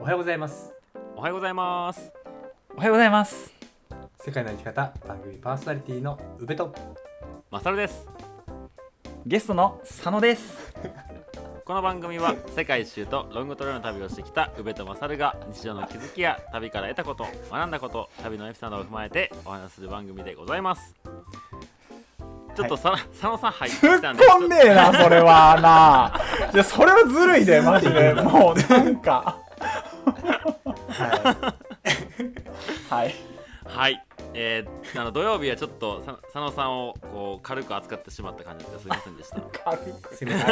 おはようございます。おはようございます。おはようございます。世界の生き方番組パーソナリティの宇部と。マサルです。ゲストの佐野です。この番組は世界一周とロングトレーの旅をしてきた宇部とマサルが日常の気づきや旅から得たこと学んだこと旅のエピソードを踏まえてお話しする番組でございますちょっとさ、佐野さん入ってき突たんでっ込んねえなそれはな。いやそれはずるいでマジで。もうなんか。ははい。はい。えー、あの土曜日はちょっとさ佐野さんをこう軽く扱ってしまった感じですいませんでした。い 軽く。いすみません。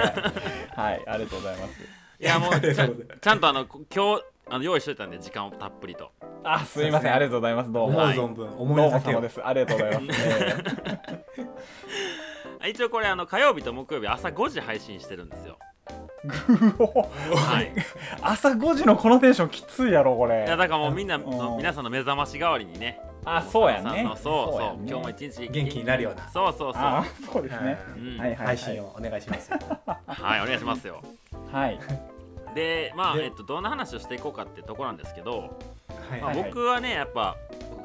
はい。ありがとうございます。やもうちゃんとあの今日あの用意しといたんで時間をたっぷりとあすいません。ありがとうございます。どうも。思うはい。存分ど思いうのです。ありがとうございます、え 一応これあの火曜日と木曜日朝5時配信してるんですよ。はい。朝5時のこのテンションきついやろこれ。いやだからもうみんなうん。皆さんの目覚まし代わりにね。あそうやね。そうそう今日も一日元気に。なるような。そうそうそう。あそうですね。うん。はいはいはい。配信をお願いします。はいお願いしますよ。はい。でまあでえっとどんな話をしていこうかってところなんですけど、はい。ま僕はねやっぱ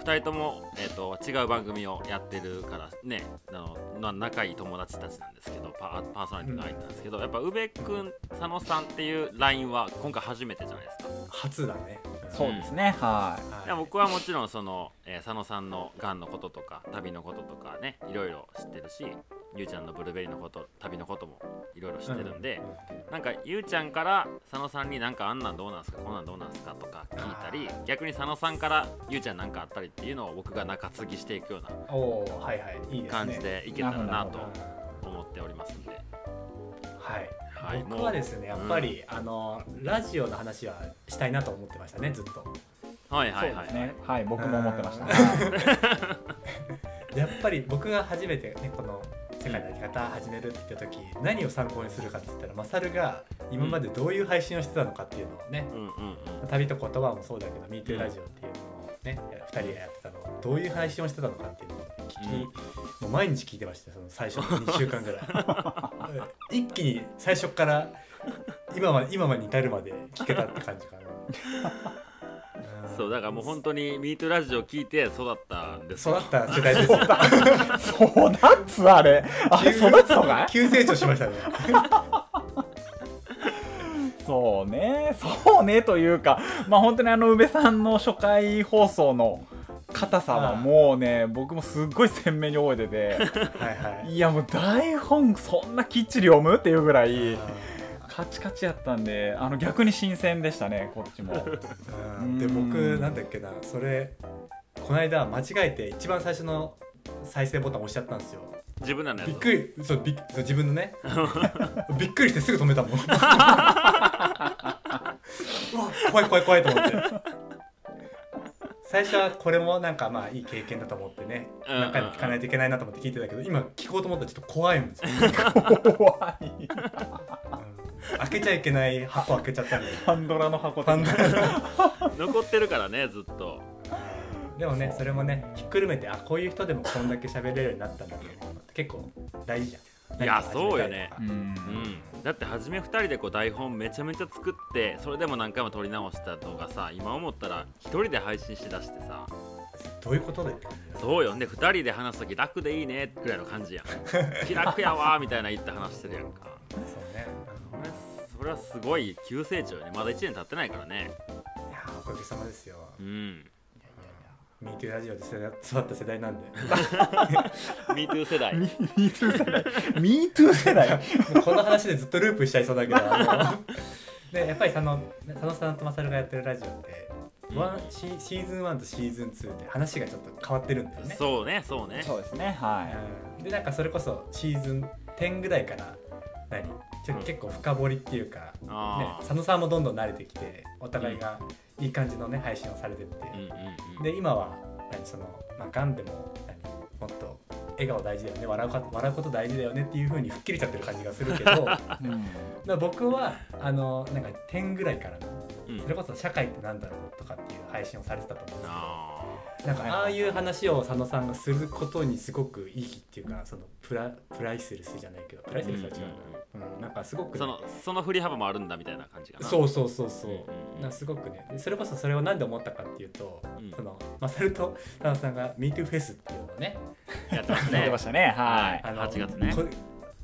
2人とも、えっと違う番組をやってるからねあのまあ仲いい友達たちなんですけどパパーソナリティの相手なんですけど、やっぱ宇部君佐野さんっていう LINE は今回初めてじゃないですか。初だね。そうですね。はい。いや僕はもちろんその、えー佐野さんのがんのこととか旅のこととかねいろいろ知ってるしゆうちゃんのブルーベリーのこと旅のこともいろいろ知ってるんで、なんかゆうちゃんから佐野さんになんかあんなんどうなんすかこんなんどうなんすかとか聞いたり逆に佐野さんからゆうちゃんなんかあったりっていうのを僕が中継ぎしていくようなおおはいはいいいですね。感じでいけたらなとうん思っておりますんで、はい。はい、僕はですねやっぱり、あのラジオの話はしたいなと思ってましたねずっと。はいはいはい、ね。はい僕も思ってました。やっぱり僕が初めてねこの世界の生き方始めるって言った時何を参考にするかって言ったらマサルが今までどういう配信をしてたのかっていうのをね、うん。うんうん旅と言葉もそうだけど「MeToo ラジオ」っていうね、2人がやってたのをどういう配信をしてたのかっていうのを聞き、うん。もう毎日聞いてましたよその最初の2週間ぐらい。う ん一気に最初から今ま今までに至るまで聞けたって感じかな、ん そうだからもう本当に「MeToo ラジオ」聞いて育ったんですよ。育った世代です。よ育つあれ。あれ育つのかい？急成長しましたねそうね。そうねというかまあ本当にあの宇部さんの初回放送の硬さはもうね僕もすっごい鮮明に覚えてはいはい。ていやもう台本そんなきっちり読むっていうぐらいあカチカチやったんであの逆に新鮮でしたねこっちも。で僕なんだっけなそれこの間間違えて一番最初の再生ボタン押しちゃったんですよ。自分らのやつ。をびっくりそうびっそう自分のね。びっくりしてすぐ止めたもん 怖い怖い怖いと思って。最初はこれもなんかまあいい経験だと思ってね。うん。何回も聞かないといけないなと思って聞いてたけど今聞こうと思ったらちょっと怖いんですよ、怖い。うん。開けちゃいけない箱開けちゃったんでパンドラの箱パンドラの残ってるからねずっと。でもねそれもねひっくるめてあこういう人でもこんだけ喋れるようになったんだと思うのって結構大事じゃんいやそうよね。うん。うん、だって初め2人でこう台本めちゃめちゃ作ってそれでも何回も撮り直したのがさ今思ったら1人で配信しだしてさ。どういうことだそうよね。2人で話す時楽でいいねぐらいの感じやん。気楽やわーみたいな言って話してるやんか。そうね。それそれはすごい急成長よね。まだ1年経ってないからね。いやーおかげさまですよ。うんミーティーラジオで世代育った世代なんで。MeToo 世代。MeToo 世代。MeToo 世代。もうこの話でずっとループしちゃいそうだけど でやっぱり佐野佐野さんとマサルがやってるラジオって、ワンシシーズン1とシーズン2で話がちょっと変わってるんだよね。そうねそうね。そうですねはい。うん。でなんかそれこそシーズン10ぐらいから何？ちょうん。結構深掘りっていうか、ねあ、ー。佐野さんもどんどん慣れてきてお互いがいい感じのね配信をされてって、うんうんうん。で今は何そのまあがんでも何もっと笑顔大事だよね笑うか笑うこと大事だよねっていう風に吹っ切れちゃってる感じがするけどだか うん。ら僕はあのなんか10ぐらいからのうん。それこそ社会ってなんだろうとかっていう配信をされてたと思うんですあけどなんかああいう話を佐野さんがすることにすごくいいっていうかそのプラプライスレスじゃないけどプライスレスは違うな、かすごくね、そのその振り幅もあるんだみたいな感じかな。そうそうそうそう、うんうんうん。なすごくね。でそれこそそれを何で思ったかっていうと、うん。そのマサルと田中さんが MeToo フェスっていうのをね。やってましたね。はい。あの8月ね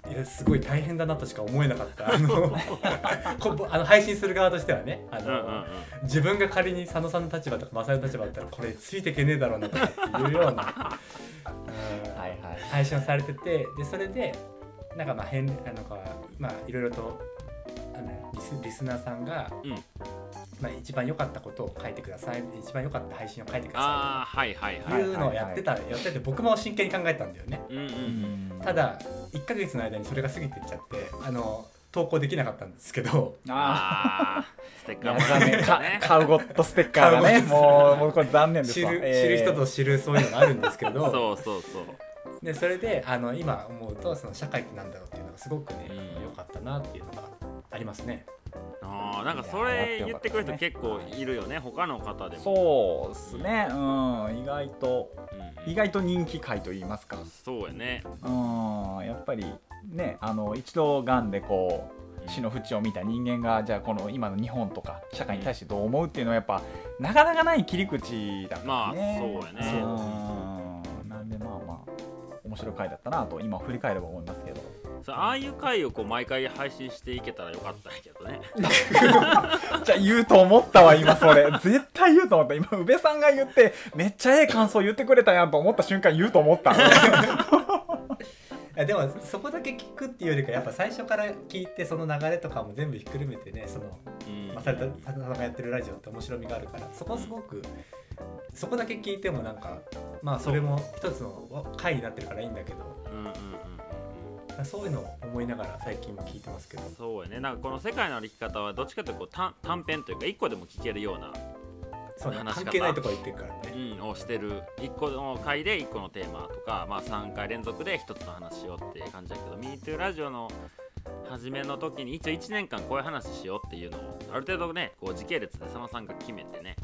いやすごい大変だなとしか思えなかった。あの こあの配信する側としてはねあの、うんうんうん。自分が仮に佐野さんの立場とかマサルの立場だったらこれついていけねえだろうなとかっていうような、う んはい。はい配信をされててでそれでなんかまあ変あのかまあいろいろとあのリスリスナーさんが、うんまあ、一番良かったことを書いてください。一番良かった配信を書いてくださああはいはいいとはい。いうのをやってた、やってて僕も真剣に考えたんだよね。うんうんううん。んただ1ヶ月の間にそれが過ぎていっちゃってあの投稿できなかったんですけど。あああステッカーもらや残念かえるねカウゴットステッカーがねもうもうこれ残念ですわ。知る,、えー。知る人ぞ知るそういうのがあるんですけど。そうそうそう。でそれであの今思うとその社会ってなんだろうっていうのがすごくねうん。良、かったなっていうのがありますね。あーなんかそれ言ってくれる人結構いるよね。他の方でも。そうですね。うん意外と。うん。意外と人気回と言いますか。そうやね。うんやっぱりねあの一度がんでこう死の淵を見た人間がじゃあこの今の日本とか社会に対してどう思うっていうのはやっぱなかなかない切り口だからね。まあそうやね。うん。なんでまあまあ面白い回だったなと今振り返れば思いますけど。そうああいう回をこう毎回配信していけたらよかったんやけどね。じゃあ言うと思ったわ今それ。絶対言うと思った。今宇部さんが言ってめっちゃええ感想言ってくれたやんと思った瞬間言うと思った。でもそこだけ聞くっていうよりかやっぱ最初から聞いてその流れとかも全部ひっくるめてねそのうん。まさたさんがやってるラジオって面白みがあるからそこすごくそこだけ聞いてもなんかまあそれも一つの回になってるからいいんだけどうんうんうんうんそういうのを思いながら最近も聞いてますけど。そうやね。なんかこの世界の歩き方はどっちかというとこう短短編というか一個でも聞けるような、そうね話関係ないところ言ってるからね。うん、をしてる。一個の回で一個のテーマとか、まあ、3回連続で一つの話しようっていう感じだけど MeToo ラジオの初めの時に一応1年間こういう話しようっていうのをある程度ねこう時系列で佐野さんが決めてね。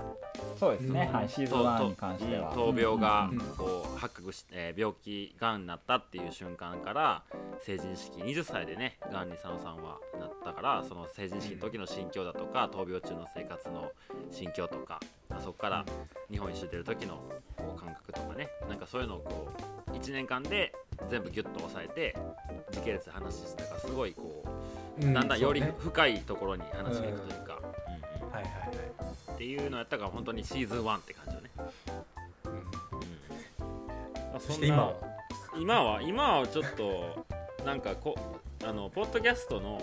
そうですね、うん。はい。シーズン1に関しては。と闘病がうん。こう発覚して、えー病気がんになったっていう瞬間から成人式20歳でねがんに佐野さんはなったからその成人式の時の心境だとか闘病中の生活の心境とか、まあ、そこから日本一周出る時のこう感覚とかね。なんかそういうのをこう1年間で全部ギュッと抑えて時系列で話してたからすごいこう、うだんだんより深いところに話がいくというか。っていうのやったから本当にシーズン1って感じよね。うん。そして今は今は今はちょっとなんかこあのポッドキャストの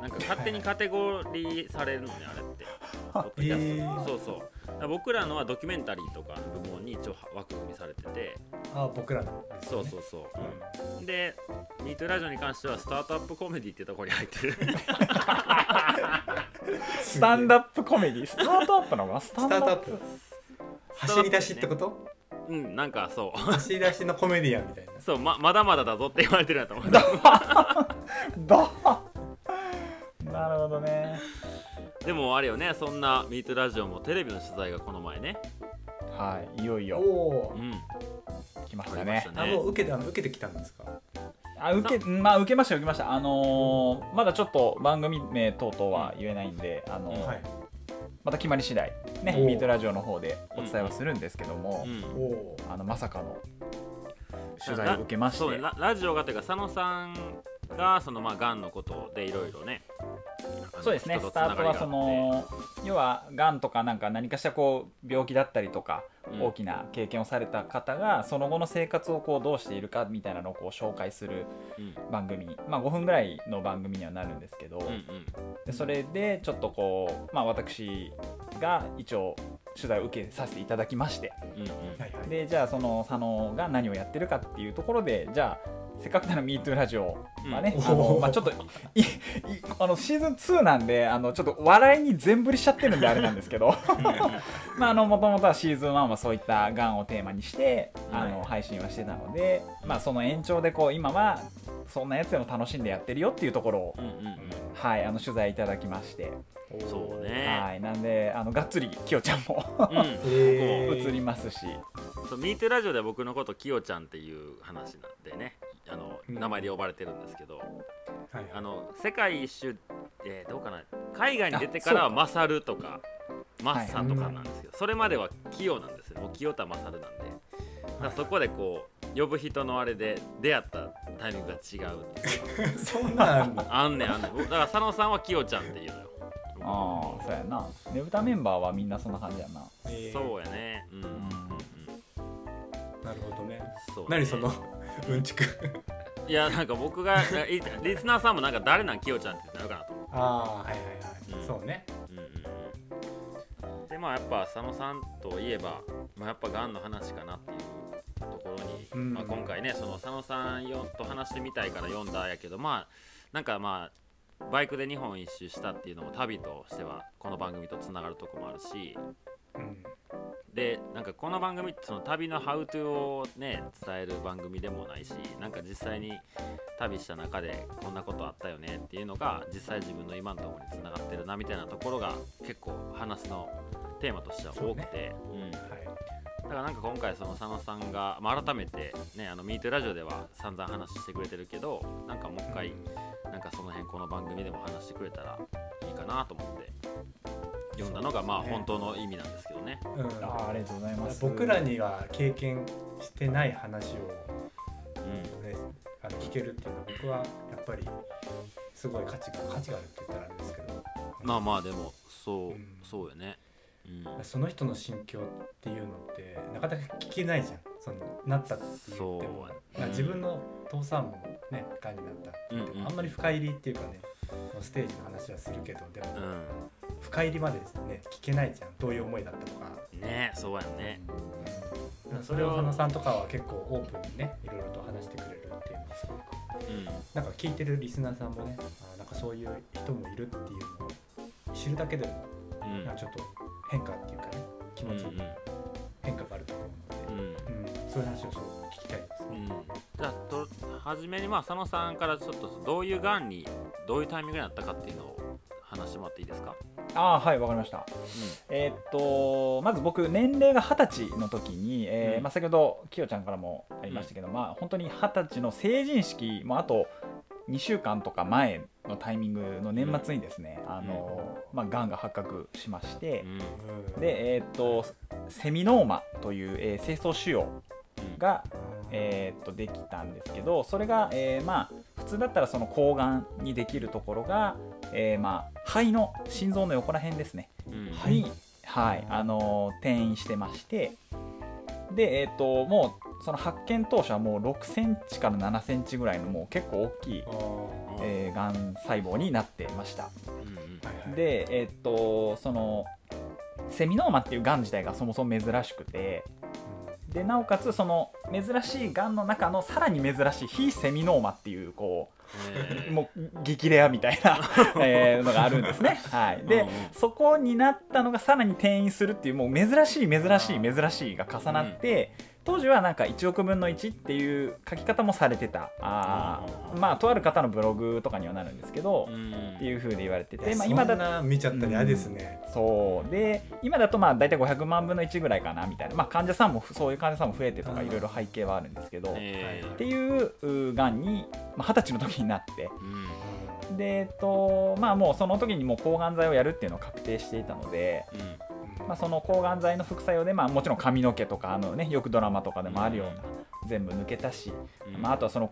なんか勝手にカテゴリーされるのねあれって。ポッドキャスト、えー。そうそう。僕らのはドキュメンタリーとかの部門に一応枠組みされてて。あ僕らの。ねそうそうそう、うん。で「ニートラジオ」に関してはスタートアップコメディっていうところに入ってる。スタンドアップコメディ？スタートアップなのスタスンドアップ。タートアップ。走り出しってこと？うんなんかそう。走り出しのコメディアンみたいな。そうままだまだだぞって言われてるんだと思う だ。なるほどね。でもあれよねそんな「ミートラジオ」もテレビの取材がこの前ねはいいよいよ。おおうん来ましたね。あもう受けてあの受けてきたんですか？あ受けまあ受けました受けました。あのーまだちょっと番組名等々は言えないんで、あのーはい。また決まり次第ねおー。ミートラジオの方でお伝えはするんですけども、うん。おおあのまさかの取材を受けまして。そうねララジオがというか佐野さんがそのまあがんのことでいろいろねそうですね。スタートはその要はがんとかなんか何かしらこう病気だったりとか、うん。大きな経験をされた方がその後の生活をこうどうしているかみたいなのをこう紹介するうん。番組、まあ、5分ぐらいの番組にはなるんですけど、うんうん。でそれでちょっとこう、まあ、私が一応取材を受けさせていただきまして。うんうん。でじゃあその佐野が何をやってるかっていうところでじゃあせっかくなら MeToo ラジオはね、うんあのまあ、ちょっとい いあのシーズン2なんであのちょっと笑いに全振りしちゃってるんであれなんですけど。まああのもともとはシーズン1はそういったがんをテーマにしてあの、はい。配信はしてたので、まあ、その延長でこう今はそんなやつでも楽しんでやってるよっていうところを、うんうんうん。はい、あの取材いただきまして、そうね。はい、なんであのがっつりきよちゃんもうん。えー映りますし、ミートラジオでは僕のこときよちゃんっていう話なんでねあのうん。名前で呼ばれてるんですけど、はいあの世界一周、えーどうかな。海外に出てからはあそう勝るとかマッサとかなんですけど、それまでは清なんですよ。もう清田勝なんで。だそこでこう呼ぶ人のあれで出会ったタイミングが違うっていう。そんなんあんのあんねんあんねん。僕だから佐野さんは清ちゃんっていうのよ。ああそうやな。ねぶたメンバーはみんなそんな感じやな。えーそうやね。うんうん。なるほどね。そうね。何その？うんちく。いやなんか僕がいリスナーさんもなんか誰なん清ちゃんってなるかなと思って。ああはいはいはい、うん。そうね。うんうんうん。でまあやっぱ佐野さんといえば、まあ、やっぱがんの話かなっていうところに、うん。まあ、今回ねその佐野さんよと話してみたいから読んだやけどまあなんかまあバイクで日本一周したっていうのも旅としてはこの番組とつながるとこもあるしうんでなんかこの番組ってその旅のハウトゥーをね伝える番組でもないしなんか実際に旅した中でこんなことあったよねっていうのが実際自分の今のところにつながってるなみたいなところが結構話のテーマとしては多くて。う、ん、だはい。からなんか今回その佐野さんが、まあ、改めてねあの MeToo ラジオでは散々話してくれてるけどなんかもう一回なんかその辺この番組でも話してくれたらいいかなと思って読んだのがまあ本当の意味なんですけどね。うん。あーありがとうございます。僕らには経験してない話を、うん。ね、あの聞けるっていうのは僕はやっぱりすごい価値が価値があるって言ったらあれですけど。まあまあでもそう、うん。そうよね。うん、その人の心境っていうのってなかなか聞けないじゃん。そのなったって言っても。そうまあ自分の父さんもねがんになったって言っても、うんうんあんまり深入りっていうかねステージの話はするけどでも、う深入りまでですね。聞けないじゃん。どういう思いだったとか,、ん、ねそうやね。だからそれを佐野さんとかは結構オープンにねいろいろと話してくれるっていうのはすごく。うん、なんか聞いてるリスナーさんもねあなんかそういう人もいるっていうのを知るだけでもうん、なんかちょっと変化っていうかね気持ちに変化があると思うので、うん、うん、うんそういう話をすごく聞きたいですね。うん。じゃあと初めにまあ佐野さんからちょっとどういうがんにどういうタイミングになったかっていうのを話してもらっていいですか？ああはいわかりました。えーっとまず僕年齢が二十歳の時に、えーうん。まあ、先ほどきよちゃんからもありましたけど、まあ本当に二十歳の成人式もあと2週間とか前のタイミングの年末にですね、あのまあ、がんが発覚しまして、うん、うんで、えーっとセミノーマという、えー精巣腫瘍が、えーっとできたんですけどそれが、えーまあ普通だったらその抗がんにできるところが、えーまあ肺の心臓の横ら辺ですね。うん、はいに、はいあのー転移してましてで、えー、ともうその発見当初はもう6センチから7センチぐらいのもう結構大きいあ、ー。はえーがん細胞になってました。うんでえっ、とそのセミノーマっていうがん自体がそもそも珍しくてでなおかつその珍しいがんの中のさらに珍しい非セミノーマっていうこえー。うもう激レアみたいな、えーのがあるんですね。はい、で、うんうん。そこになったのがさらに転移するっていうもう珍しい珍しい珍しいが重なって、当時はなんか1億分の1っていう書き方もされてた。あーまあとある方のブログとかにはなるんですけど、うん。っていう風で言われてて、まあ、まあ、今だ見ちゃったら嫌ですね。そう。で今だとまあ大体500万分の1ぐらいかなみたいな、まあ、患者さんもそういう患者さんも増えてとかうんいろいろ背景はあるんですけど、っえーていううがんにまあ二十歳の時になって。うん。で、えっとまあ、もうその時にもう抗がん剤をやるっていうのを確定していたので、うんまあ、その抗がん剤の副作用で、まあ、もちろん髪の毛とかあの、ね、よくドラマとかでもあるような、全部抜けたし、うん。まあ、あとはその、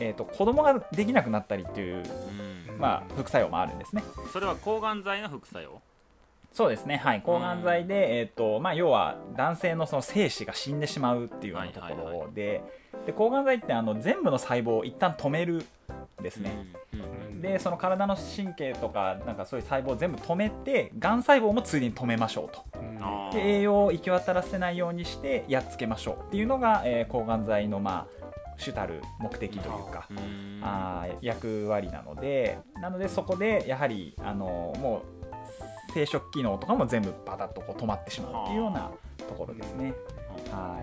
えっと子供ができなくなったりっていう、うん。まあ、副作用もあるんですね。それは抗がん剤の副作用？そうですね、はい、抗がん剤で、えーとまあ、要は男性のその精子が死んでしまうっていうようなとこはいはいろで,、で抗がん剤ってあの全部の細胞を一旦止めるんですね、でその体の神経とかなんかそういう細胞を全部止めてがん細胞もついでに止めましょうと。うん。で栄養を行き渡らせないようにしてやっつけましょう。っていうのが、えー抗がん剤のまあ主たる目的というか、うん。あー役割なので。なのでそこでやはりあのもう生殖機能とかも全部バタッとこう止まってしまうっていうようなところですね。は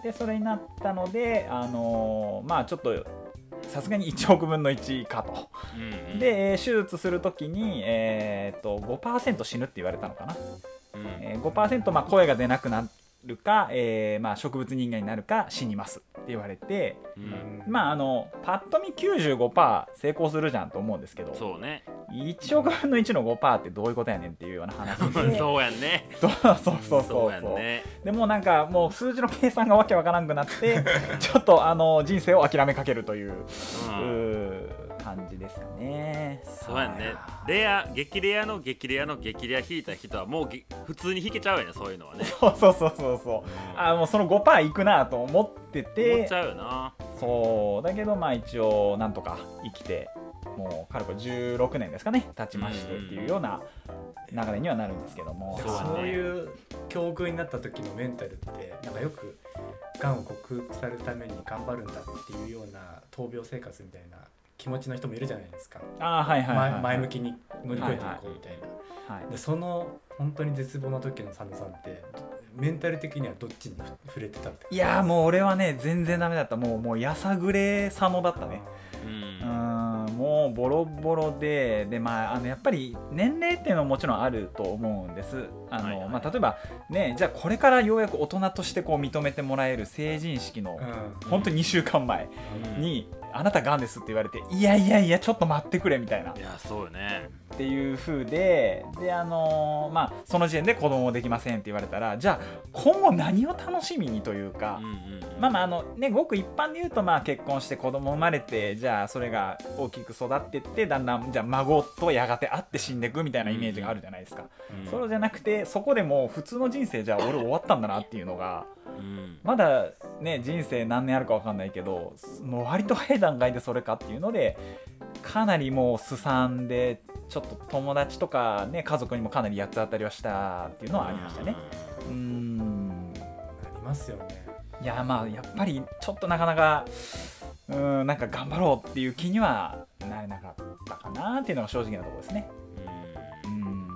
い、でそれになったのであのまあちょっとさすがに1億分の1かと。うんうんで、えー手術するときに、えー、と5%死ぬって言われたのかな。うんえー、5%まあ声が出なくなるか、えーまあ、植物人間になるか死にます言われてうん。まああのパッと見95%成功するじゃんと思うんですけどそうね。1億分の1の5%ってどういうことやねんっていうような話で。そうやんね。そうそうそうそうそう。ねでもうなんかもう数字の計算がわけわからんくなってちょっとあの人生を諦めかけるという,、うんうー感じですかね。そうやんね。レア激レアの激レアの激レア引いた人はもうげ普通に引けちゃうよねそういうのはね。そうそうそうそうそう。あもうその5%いくなと思って思てっちゃうよな。そう。だけどまあ一応なんとか生きてもうかれこれ16年ですかね経ちましてっていうような流れにはなるんですけども。そうだね。そういう境遇になった時のメンタルってなんかよくがんを克服されるために頑張るんだっていうような闘病生活みたいな気持ちの人もいるじゃないですか、あーはいはいはい、前前向きに乗り越えていこうみたいな、はいでその本当に絶望の時の佐野さんってメンタル的にはどっちに触れてたっていやーもう俺はね全然ダメだった。もうもうやさぐれ佐野だったね。ううん。んもうボロボロでで、まあ、あのやっぱり年齢っていうのももちろんあると思うんです。あの、はいはい。まあ、例えば、ね、じゃあこれからようやく大人としてこう認めてもらえる成人式のうん。本当に2週間前うん。に「あなたがんです」って言われて「いやいやいやちょっと待ってくれ」みたいな。いやそうよね。っていう風でであのまあその時点で子供できませんって言われたらじゃあ今後何を楽しみにというか、うんうんまあまああのねごく一般で言うとまあ結婚して子供生まれてじゃあそれが大きく育ってってだんだんじゃあ孫とやがて会って死んでいくみたいなイメージがあるじゃないですか、うん。そうじゃなくてそこでもう普通の人生じゃあ俺終わったんだなっていうのがうん。まだね人生何年あるか分かんないけどもう割と早い段階でそれかっていうのでかなりもうすさんでちょっと友達とかね家族にもかなり八つ当たりはしたっていうのはありましたね。うーん。なりますよね。いやまあやっぱりちょっとなかなかうーんなんか頑張ろうっていう気にはなれなかったかなっていうのが正直なところですね。ううん。ん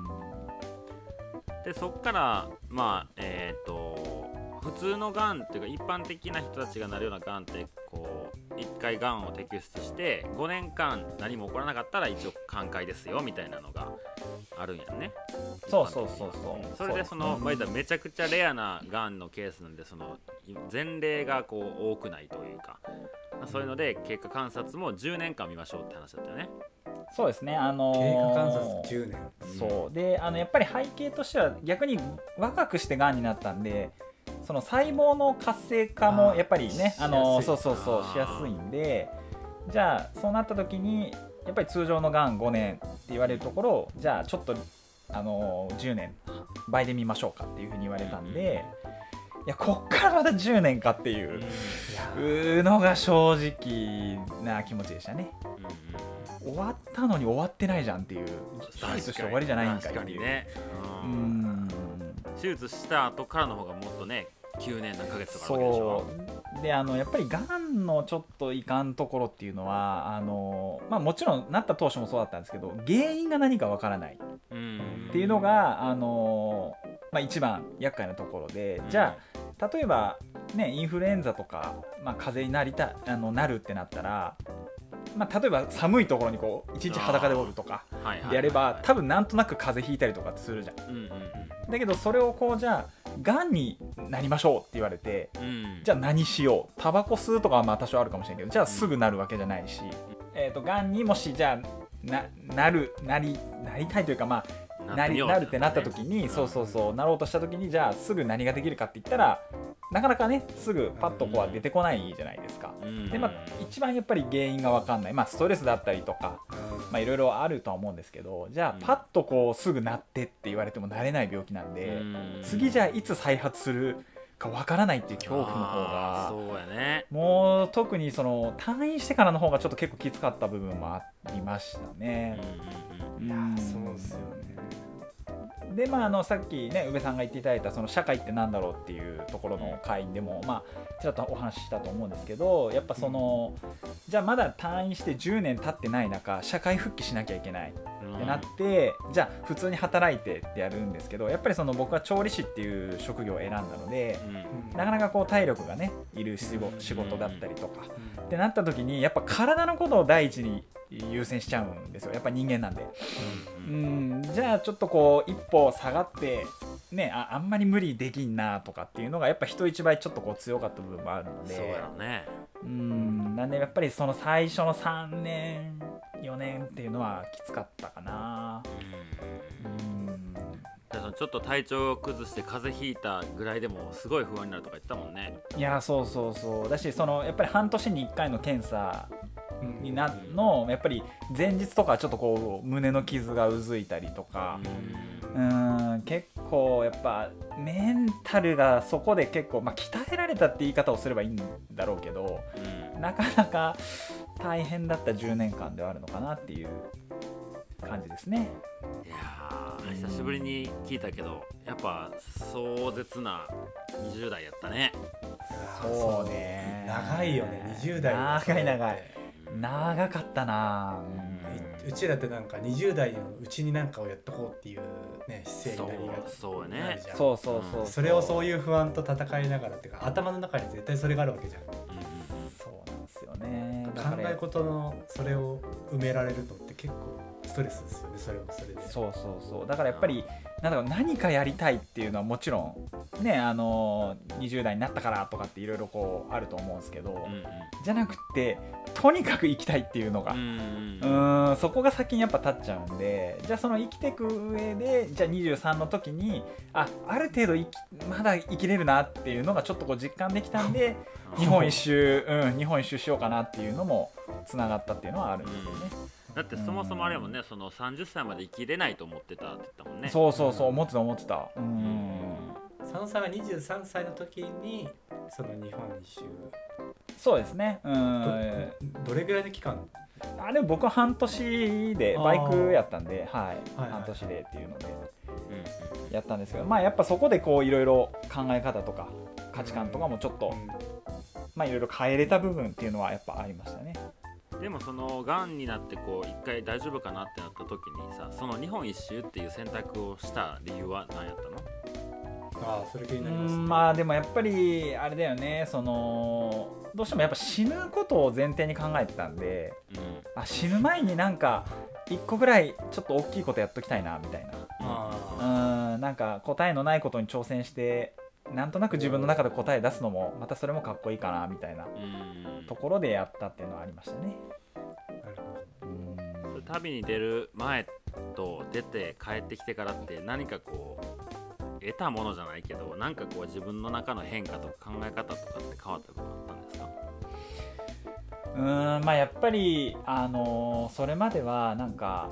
でそっからまあえっ、と普通のがんっていうか一般的な人たちがなるようながんってこう1回がんを摘出して5年間何も起こらなかったら一応寛解ですよみたいなのがあるんやね。そうそうそうそう。それでそのまあめちゃくちゃレアながんのケースなんでそのい前例がこう多くないというか、まあそういうので経過観察も10年間見ましょうって話だったよね。そうですね。あのー。経過観察10年。そう。であのやっぱり背景としては逆に若くしてがんになったんでその細胞の活性化もやっぱりねあのそうそうそうしやすいんでじゃあそうなった時にやっぱり通常のがん5年って言われるところをじゃあちょっとあの10年倍で見ましょうかっていうふうに言われたんでいやこっからまた10年かっていうのが正直な気持ちでしたね。終わったのに終わってないじゃんっていう手術して終わりじゃないんかいっていう。ね、ううんん手術した後からの方がもっとね9年何ヶ月とかあるわけでしょ。そう。であのやっぱりがんのちょっといかんところっていうのはあの、まあ、もちろんなった当初もそうだったんですけど原因が何かわからない。っうんていうのがあの、まあ、一番厄介なところでじゃあ例えば、ね、インフルエンザとか、まあ、風邪になりたあのなるってなったら、まあ、例えば寒いところにこう一日裸でおるとかでやれば多分なんとなく風邪ひいたりとかってするじゃん。うんうんだけどそれをこうじゃあがんになりましょうって言われてうん。うんじゃあ何しよう？タバコ吸うとかはまあ多少あるかもしれないけどじゃあすぐなるわけじゃないし、えー、とがんにもしじゃあななるなりなりたいというかまあなりなるってなった時に、そうそうそうなろうとした時にじゃあすぐ何ができるかって言ったらなかなかねすぐパッとこうは出てこないじゃないですか。うん。でまあ一番やっぱり原因が分かんない。まあストレスだったりとかまあいろいろあるとは思うんですけどじゃうん。あパッとこうすぐなってって言われてもなれない病気なんで、次じゃあいつ再発するかわからないっていう恐怖の方がそうやね。もう特にその退院してからの方がちょっと結構きつかった部分もありましたね。うんいやうん。そうですよねでまああのさっきね宇部さんが言っていただいたその社会ってなんだろうっていうところの会でもまあちらっとお話ししたと思うんですけどやっぱその、じゃあまだ退院して10年経ってない中社会復帰しなきゃいけないうんってなって、じゃあ普通に働いてってやるんですけどやっぱりその僕は調理師っていう職業を選んだのでうん。なかなかこう体力がねいる仕事だったりとかってなった時にやっぱ体のことを第一に優先しちゃうんですよ。やっぱ人間なんで。うんじゃあちょっとこう一歩下がってねああんまり無理できんなとかっていうのがやっぱ人一倍ちょっとこう強かった部分もあるので。そうやろね。うん。なんでやっぱりその最初の3年4年っていうのはきつかったかな。うん。ちょっと体調を崩して風邪ひいたぐらいでもすごい不安になるとか言ってたもんね。いやそうそうそう。だしそのやっぱり半年に1回の検査になのやっぱり前日とかはちょっとこう胸の傷がうずいたりとかうん。結構やっぱメンタルがそこで結構、まあ、鍛えられたって言い方をすればいいんだろうけどうん。なかなか大変だった10年間ではあるのかなっていう感じですね。いやー久しぶりに聞いたけどやっぱ壮絶な20代やったね。そうね。長いよね20代長い長い。うん長かったな。うちらってなんか20代のうちになんかをやっとこうっていうね姿勢になりがそうそうやね。なるじゃん。そうそうそうそれをそういう不安と戦いながらっていうか頭の中に絶対それがあるわけじゃん。うん。うんそうなんですよね。だ考え事のそれを埋められるのって結構ストレスですよね。それもそれで。そうそうそう。だからやっぱりなんだろう何かやりたいっていうのはもちろんねあの20代になったからとかっていろいろこうあると思うんですけど、うんうん。じゃなくてとにかく生きたいっていうのが、うんそこが先にやっぱ立っちゃうんでじゃあその生きていく上でじゃあ23の時にあある程度生きまだ生きれるなっていうのがちょっとこう実感できたんで 日本一周、うん、日本一周しようかなっていうのもつながったっていうのはあるんですよね。だってそもそもあれやもんねその30歳まで生きれないと思ってたって言ったもんね。そうそうそう思ってた思ってた。うん。佐野さんが23歳の時にその日本一周。そうですね。うん。どどれぐらいの期間？あでも僕は半年でバイクやったんではい、はいはい半年でっていうので。うんやったんですけどまあやっぱそこでこういろいろ考え方とか価値観とかもちょっと、まあいろいろ変えれた部分っていうのはやっぱありましたね。うんでもそのがんになってこう一回大丈夫かなってなった時にさその日本一周っていう選択をした理由は何やったの？ああそれ気にうなります、んまあでもやっぱりあれだよね。そのどうしてもやっぱ死ぬことを前提に考えてたんでうん。あ死ぬ前になんか一個ぐらいちょっと大きいことやっときたいなみたいな。あうんなんか答えのないことに挑戦してなんとなく自分の中で答え出すのもまたそれもかっこいいかなみたいなうん。ところでやったっていうのはありましたね。あなるほうん。それ旅に出る前と出て帰ってきてからって何かこう得たものじゃないけどなんかこう自分の中の変化とか考え方とかって変わった部分あったんですか？うーんまあやっぱりあのーそれまではなんか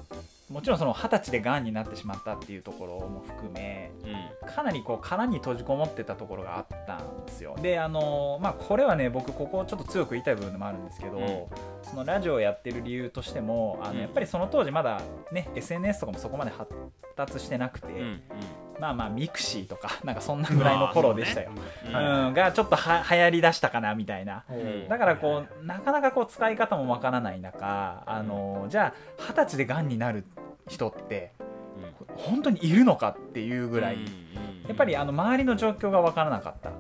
もちろんその二十歳でがんになってしまったっていうところも含めうん。かなりこう殻に閉じこもってたところがあったんですよ。であのーまあこれはね僕ここちょっと強く言いたい部分でもあるんですけど、うん。そのラジオをやってる理由としてもあうん。のやっぱりその当時まだね SNS とかもそこまで発達してなくて、うんうんまあまあミクシーとか なんかそんなぐらいの頃でしたよ、うん。うん、がちょっとは流行りだしたかなみたいな。だからこうなかなかこう使い方もわからない中あのじゃあ二十歳でがんになる人って本当にいるのかっていうぐらい、やっぱりあの周りの状況がわからなかった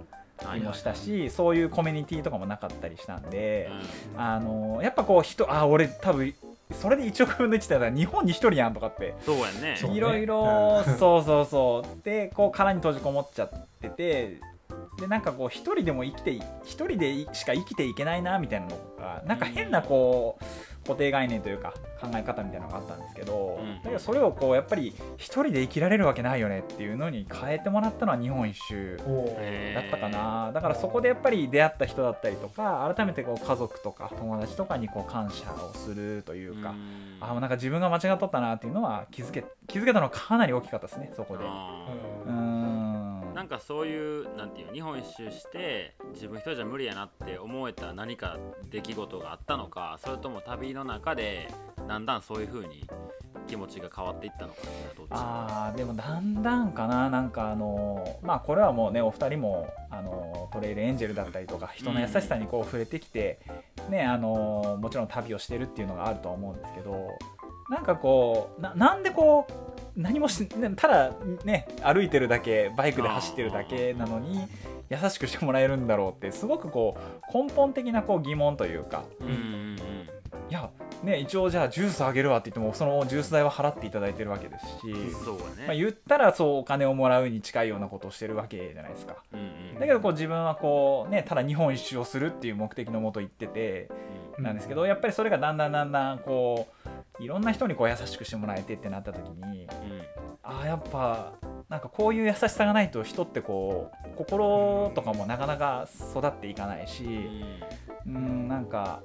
りもしたし、そういうコミュニティとかもなかったりしたんで、あのやっぱこう人あ俺多分それで1億分の1だったら日本に1人やんとかって。そうやね。いろいろそうそうそう。でこう殻に閉じこもっちゃっててでなんかこう一人でも生きてい一人でしか生きていけないなみたいなのがなんか変なこう固定概念というか考え方みたいなのがあったんですけど、うん。だけどそれをこうやっぱり一人で生きられるわけないよねっていうのに変えてもらったのは日本一周だったかな。だからそこでやっぱり出会った人だったりとか改めてこう家族とか友達とかにこう感謝をするというか、あなんか自分が間違っとったなっていうのは気づけ気づけたのはかなり大きかったですねそこで。うー。んなんかそういうなんていう日本一周して自分一人じゃ無理やなって思えた何か出来事があったのかそれとも旅の中でだんだんそういう風に気持ちが変わっていったのかどっちあでもだんだんかな。なんかあのまあこれはもうねお二人もあのトレイルエンジェルだったりとか人の優しさにこう触れてきて、ねあのもちろん旅をしてるっていうのがあるとは思うんですけどなんかこうななんでこう何もし、ねただね歩いてるだけバイクで走ってるだけなのに優しくしてもらえるんだろうってすごくこう根本的なこう疑問というか。うんうんうん。いやね、一応じゃあジュースあげるわって言ってもそのジュース代は払っていただいてるわけですし、そうまあ、ね、言ったらそうお金をもらうに近いようなことをしてるわけじゃないですか。うんうん。だけどこう自分はこうねただ日本一周をするっていう目的のもと行っててうん。なんですけどやっぱりそれがだんだんだんだんこういろんな人にこう優しくしてもらえてってなった時にああやっぱなんかこういう優しさがないと人ってこう心とかもなかなか育っていかないしうん。うんなんか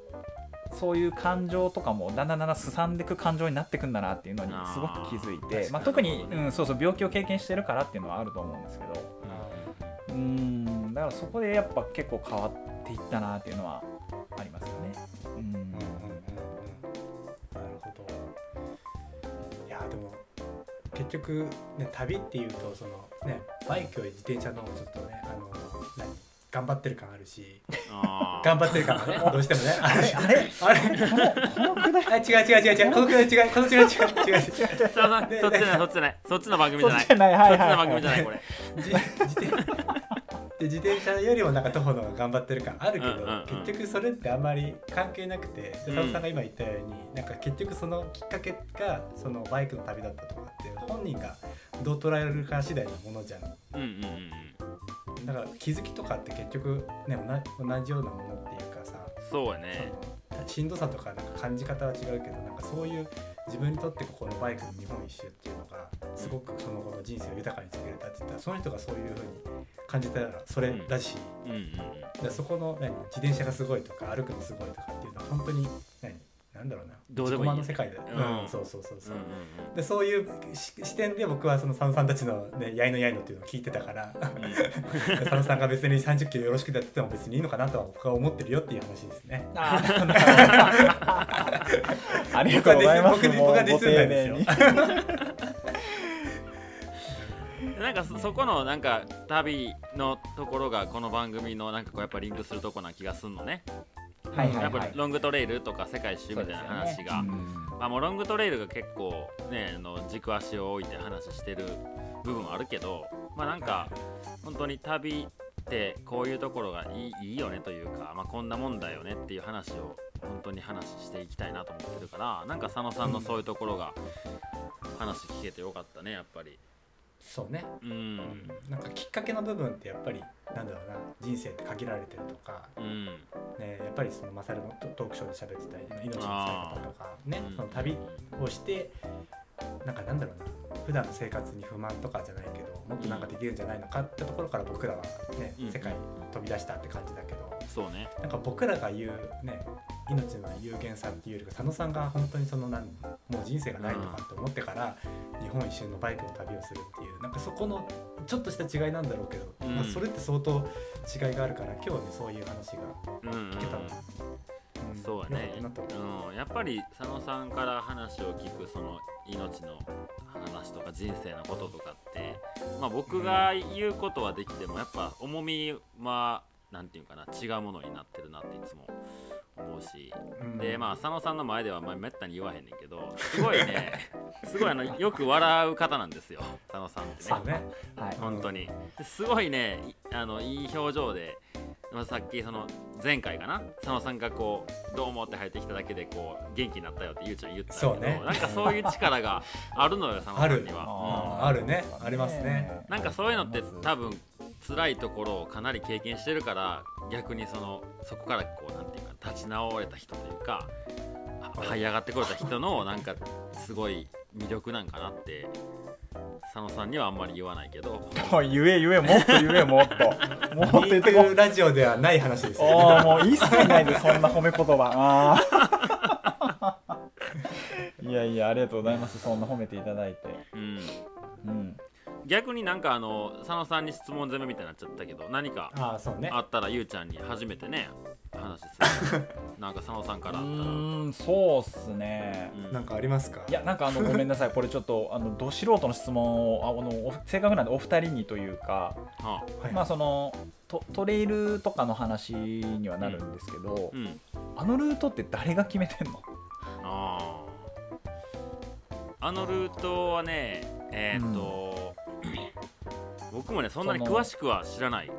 そういう感情とかもだんだんだんだんすさんでいく感情になってくんだなっていうのにすごく気づいてまあ、特に、うん、そうそう病気を経験してるからっていうのはあると思うんですけど。うん。だからそこでやっぱ結構変わっていったなっていうのはありますよね。うんいやでも結局ね旅っていうとそのねバイクより自転車のちょっとねあの何頑張ってる感あるし 頑張ってる感がねどうしてもね。あるし あれあれこのこのくだりあ違う違う違う違うこのくらい違うこの違う違う違う違う。違うそっちじゃないそっちじゃない。そっちの番組じゃない。そっちの番組じゃないこれ。自自転で自転車よりもなんか徒歩の方が頑張ってる感あるけど、うんうんうん。結局それってあんまり関係なくて佐野さんが今言ったように、なんか結局そのきっかけがそのバイクの旅だったとかって本人がどう捉えるか次第のものじゃん。うんうんうんうん。だから気づきとかって結局ね同同じようなものっていうかさ、そうやね。しんどさとかなんか感じ方は違うけどなんかそういう自分にとってここのバイクの日本一周っていうのがすごくその後の人生を豊かにしてくれたって言った。らその人がそういうふうに感じたらそれだし、うんうんうん。でそこの何自転車がすごいとか歩くのすごいとかっていうのは本当に何なんだろうな。どうでもいい。の世界で、うん。うんそうそうそうそう、うんうんでそういうし視点で僕はその佐野さんたちのねやいのやいのっていうのを聞いてたから佐野さんが別に30キロよろしくやってても別にいいのかなとは僕は思ってるよっていう話ですね。あ ありがとうございます。僕はディス僕はディスんないですよなんかそそこのなんか旅のところがこの番組のなんかこうやっぱリンクするとこな気がすんのね、はいはいはい。やっぱロングトレイルとか世界一周みたいな話が、まあもうロングトレイルが結構ねあの軸足を置いて話してる部分はあるけどまあなんか本当に旅ってこういうところがいいいいよねというか、まあ、こんなもんだよねっていう話を本当に話していきたいなと思ってるからなんか佐野さんのそういうところが話聞けてよかったねやっぱり。そうね、ううん。んなんかきっかけの部分ってやっぱりなんだろうな人生って限られてるとか、うん。ね、やっぱりそのマサルのトトークショーで喋ってた命の使い方とかねうんその旅をしてなんかなんだろうな普段の生活に不満とかじゃないけどもっとなんかできるんじゃないのかってところから僕らはねうん。世界に飛び出したって感じだけどそうね。なんか僕らが言うね命の有限さっていうよりか佐野さんが本当にそのなんもう人生がないのかって思ってから日本一周のバイクの旅をするっていうなんかそこのちょっとした違いなんだろうけど、うん。まあ、それって相当違いがあるから今日はねそういう話がうんうん聞けたの、うんそうやね。よかったなと。うん、やっぱり佐野さんから話を聞くその命の話とか人生のこととかって、まあ、僕が言うことはできてもやっぱ重みはなんていうかな違うものになってるなっていつも思うし、うん。でまあ佐野さんの前ではまあめったに言わへんねんけどすごいね すごいあのよく笑う方なんですよ佐野さんってね。ね。はい。本当に。ですごいねいあのいい表情で、まあ、さっきその前回かな佐野さんがこう「どうも」って入ってきただけでこう元気になったよってゆうちゃん言ってたけど、そうね。なんかそういう力があるのよ佐野さんには。あーあるね。ありますね。なんかそういうのって多分辛いところをかなり経験してるから逆にそのそこからこうなんていうか立ち直れた人というかは這い上がってこれた人のなんかすごい魅力なんかなって佐野さんにはあんまり言わないけど。も う言え言えもっと言えもっと。もっと言ってこいうラジオではない話ですよ。ねもう一切ないですそんな褒め言葉。いやいやありがとうございます。そんな褒めていただいて。うんうん逆になんかあの佐野さんに質問攻めみたいになっちゃったけど何かああそうね。あったらゆうちゃんに初めてね話する。なんか佐野さんからあうったら。ーんそうっすね。うん。なんかありますか？いやなんかあのごめんなさい。これちょっとあのど素人の質問をああのお正確なんでお二人にというかはあ。はい。まあそのトトレイルとかの話にはなるんですけど、うん。あのルートって誰が決めてんの？あー。あのルートはねえーっと、僕もねそんなに詳しくは知らない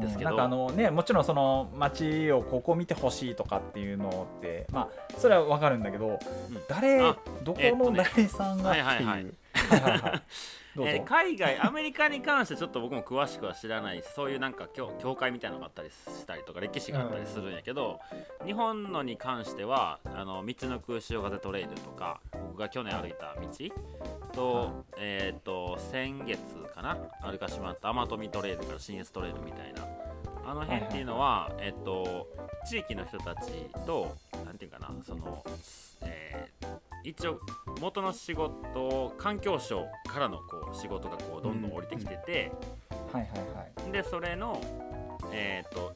ですけど。なんかあのねもちろんその街をここ見てほしいとかっていうのってまあそれはわかるんだけど、誰あどこの誰さんがっていう、えー海外アメリカに関してちょっと僕も詳しくは知らないしそういうなんか教教会みたいなのがあったりしたりとか歴史があったりするんやけど、日本のに関してはあの道の空潮風トレイルとか僕が去年歩いた道と,、えっ、と先月かな歩かしてもらった天富トレイルから新越トレイルみたいなあの辺っていうのは、えっ、と地域の人たちとなんていうかなその、えー一応元の仕事環境省からのこう仕事がこうどんどん降りてきてて、はいはいはい。でそれのえっ、と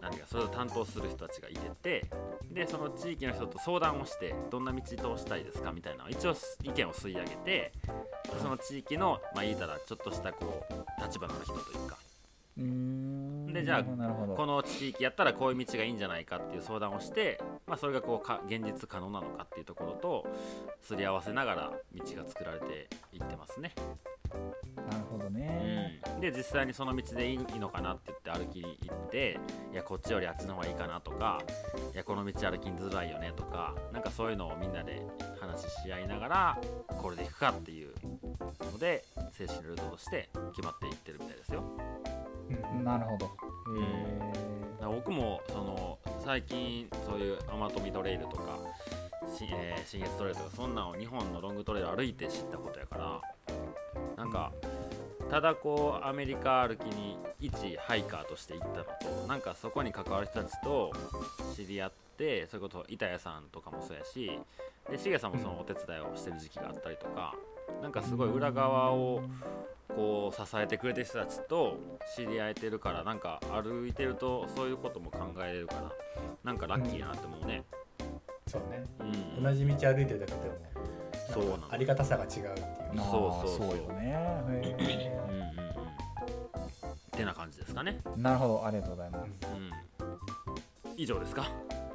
何ていうかそれを担当する人たちがいててでその地域の人と相談をしてどんな道通したいですかみたいな一応意見を吸い上げてその地域のまあ言いたらちょっとしたこう立場の人というかでじゃあこの地域やったらこういう道がいいんじゃないかっていう相談をして、まあ、それがこうか現実可能なのかっていうところとすり合わせながら道が作られていってますね。なるほどね、うん、で実際にその道でいいのかなって言って歩きに行っていやこっちよりあっちの方がいいかなとかいやこの道歩きづらいよねとかなんかそういうのをみんなで話しし合いながらこれで行くかっていうので精神ルートとして決まっていってるみたいですよ。うん。なるほど。へだから僕もその最近そういう天富トレイルとかし、えー新越トレイルとかそんなんを日本のロングトレイル歩いて知ったことやからなんかただこうアメリカ歩きに一ハイカーとして行ったのとなんかそこに関わる人たちと知り合ってそれこそ板谷さんとかもそうやしでしげさんもそのお手伝いをしてる時期があったりとかなんかすごい裏側をこう支えてくれてる人たちと知り合えてるからなんか歩いてるとそういうことも考えれるからなんかラッキーやなって思うね。そうね。うん、同じ道歩いてるだけでもそうなの。ありがたさが違うっていう。そうそうそう。そうよね。へうんうんうん。ってな感じですかね。ーなるほどありがとうございます。うん、以上ですか？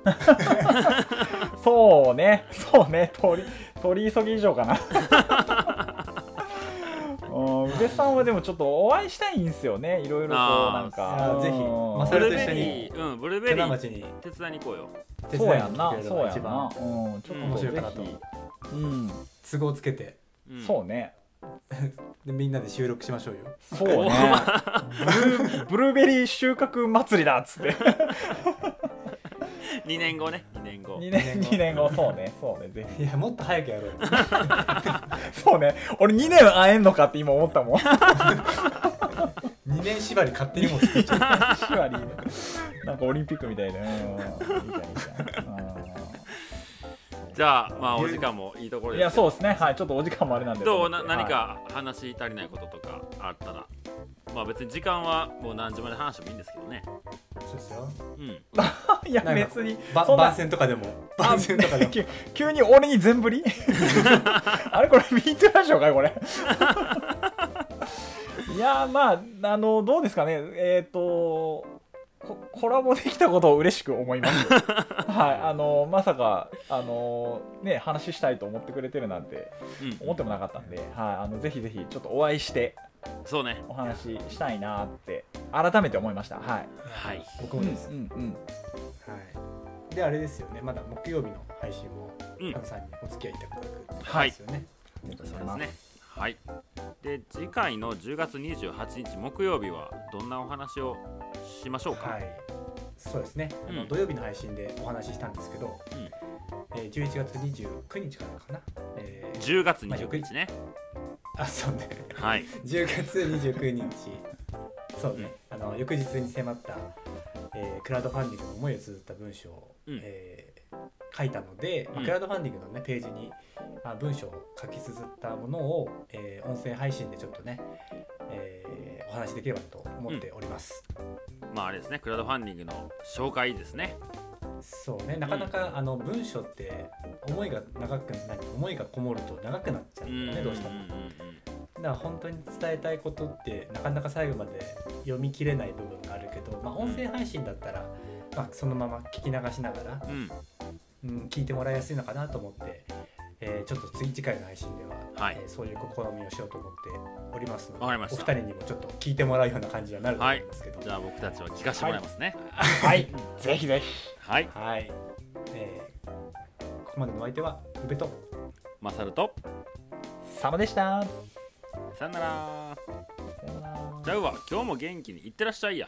そうね。そうね。取り取り急ぎ以上かなうん宇部さんはでもちょっとお会いしたいんですよね。いろいろとなんか。ぜひうん。まあそれブルと一緒に。リー、うん、ブルーベ手リー。田町に。手伝いに行こうよ。そうやんな。そうやんな。ば一番うん。ちょっと面白いかなと。うん。都合つけて。うん、そうね。でみんなで収録しましょうよ。そうね。ブルーブルーベリー収穫祭りだっつって2年後ね、2年後。2年2年後そうねそうねぜひ。いやもっと早くやろうよ。そうね俺2年会えんのかって今思ったもん。2年縛り勝手にもう作っちゃシュアリーね。なんかオリンピックみたいでうんいいじゃあ、まあ、お時間もいいところいやですけど。そうですね。はいちょっとお時間もあれなんで。どうな何はか話し足りないこととかあったら。まあ別に時間はもう何時まで話してもいいんですけどね。うそうですよ。うん。い いやなんか別にばそんな番宣とかでも。番宣とかでも。急急に俺に全振り？あれこれミートラジオかいこれ？いやまああのどうですかね。えっ、とココラボできたことを嬉しく思います。はいあのまさかあのね話したいと思ってくれてるなんてうん、思ってもなかったんで、はい、あのぜひぜひちょっとお会いしてそうね。お話ししたいなって改めて思いました。はい。はい。僕もです、うんうんはい、であれですよね。まだ木曜日の配信もうん。カズさんにお付き合いいただくはいですよね、ありがとうそうですね。はい。で、次回の10月28日木曜日はどんなお話をしましょうか？はいそうですね、あのうん。土曜日の配信でお話ししたんですけど、えー、11月29日からかな、えー10月29日ね。あそうね。はい。10月29日。そうね、あの翌日に迫った、えークラウドファンディングの思いを綴った文章を、うん。えー書いたので、まあうん。クラウドファンディングの、ね、ページに、まあ、文章を書き綴ったものを、えー音声配信でちょっとね、えーお話しできればと思っております、まああれですね、クラウドファンディングの紹介ですね。そうねなかなか、あの文章って思いが長く何思いがこもると長くなっちゃうんだよね、どうしても。んんん。だから本当に伝えたいことってなかなか最後まで読み切れない部分があるけど、まあ、音声配信だったら、まあ、そのまま聞き流しながら、うんうん。うん、聞いてもらいやすいのかなと思って、えーちょっと次次回の配信では、はい。えーそういう試みをしようと思っておりますのでお二人にもちょっと聞いてもらうような感じにはなると思うんですけど。じゃあ僕たちは聞かせてもらいますね。はい。ぜひぜひ。はい。はい、えーここまでのお相手は宇部とマサルと佐野でした。さよなら。さよなら。じゃあうわ今日も元気にいってらっしゃいや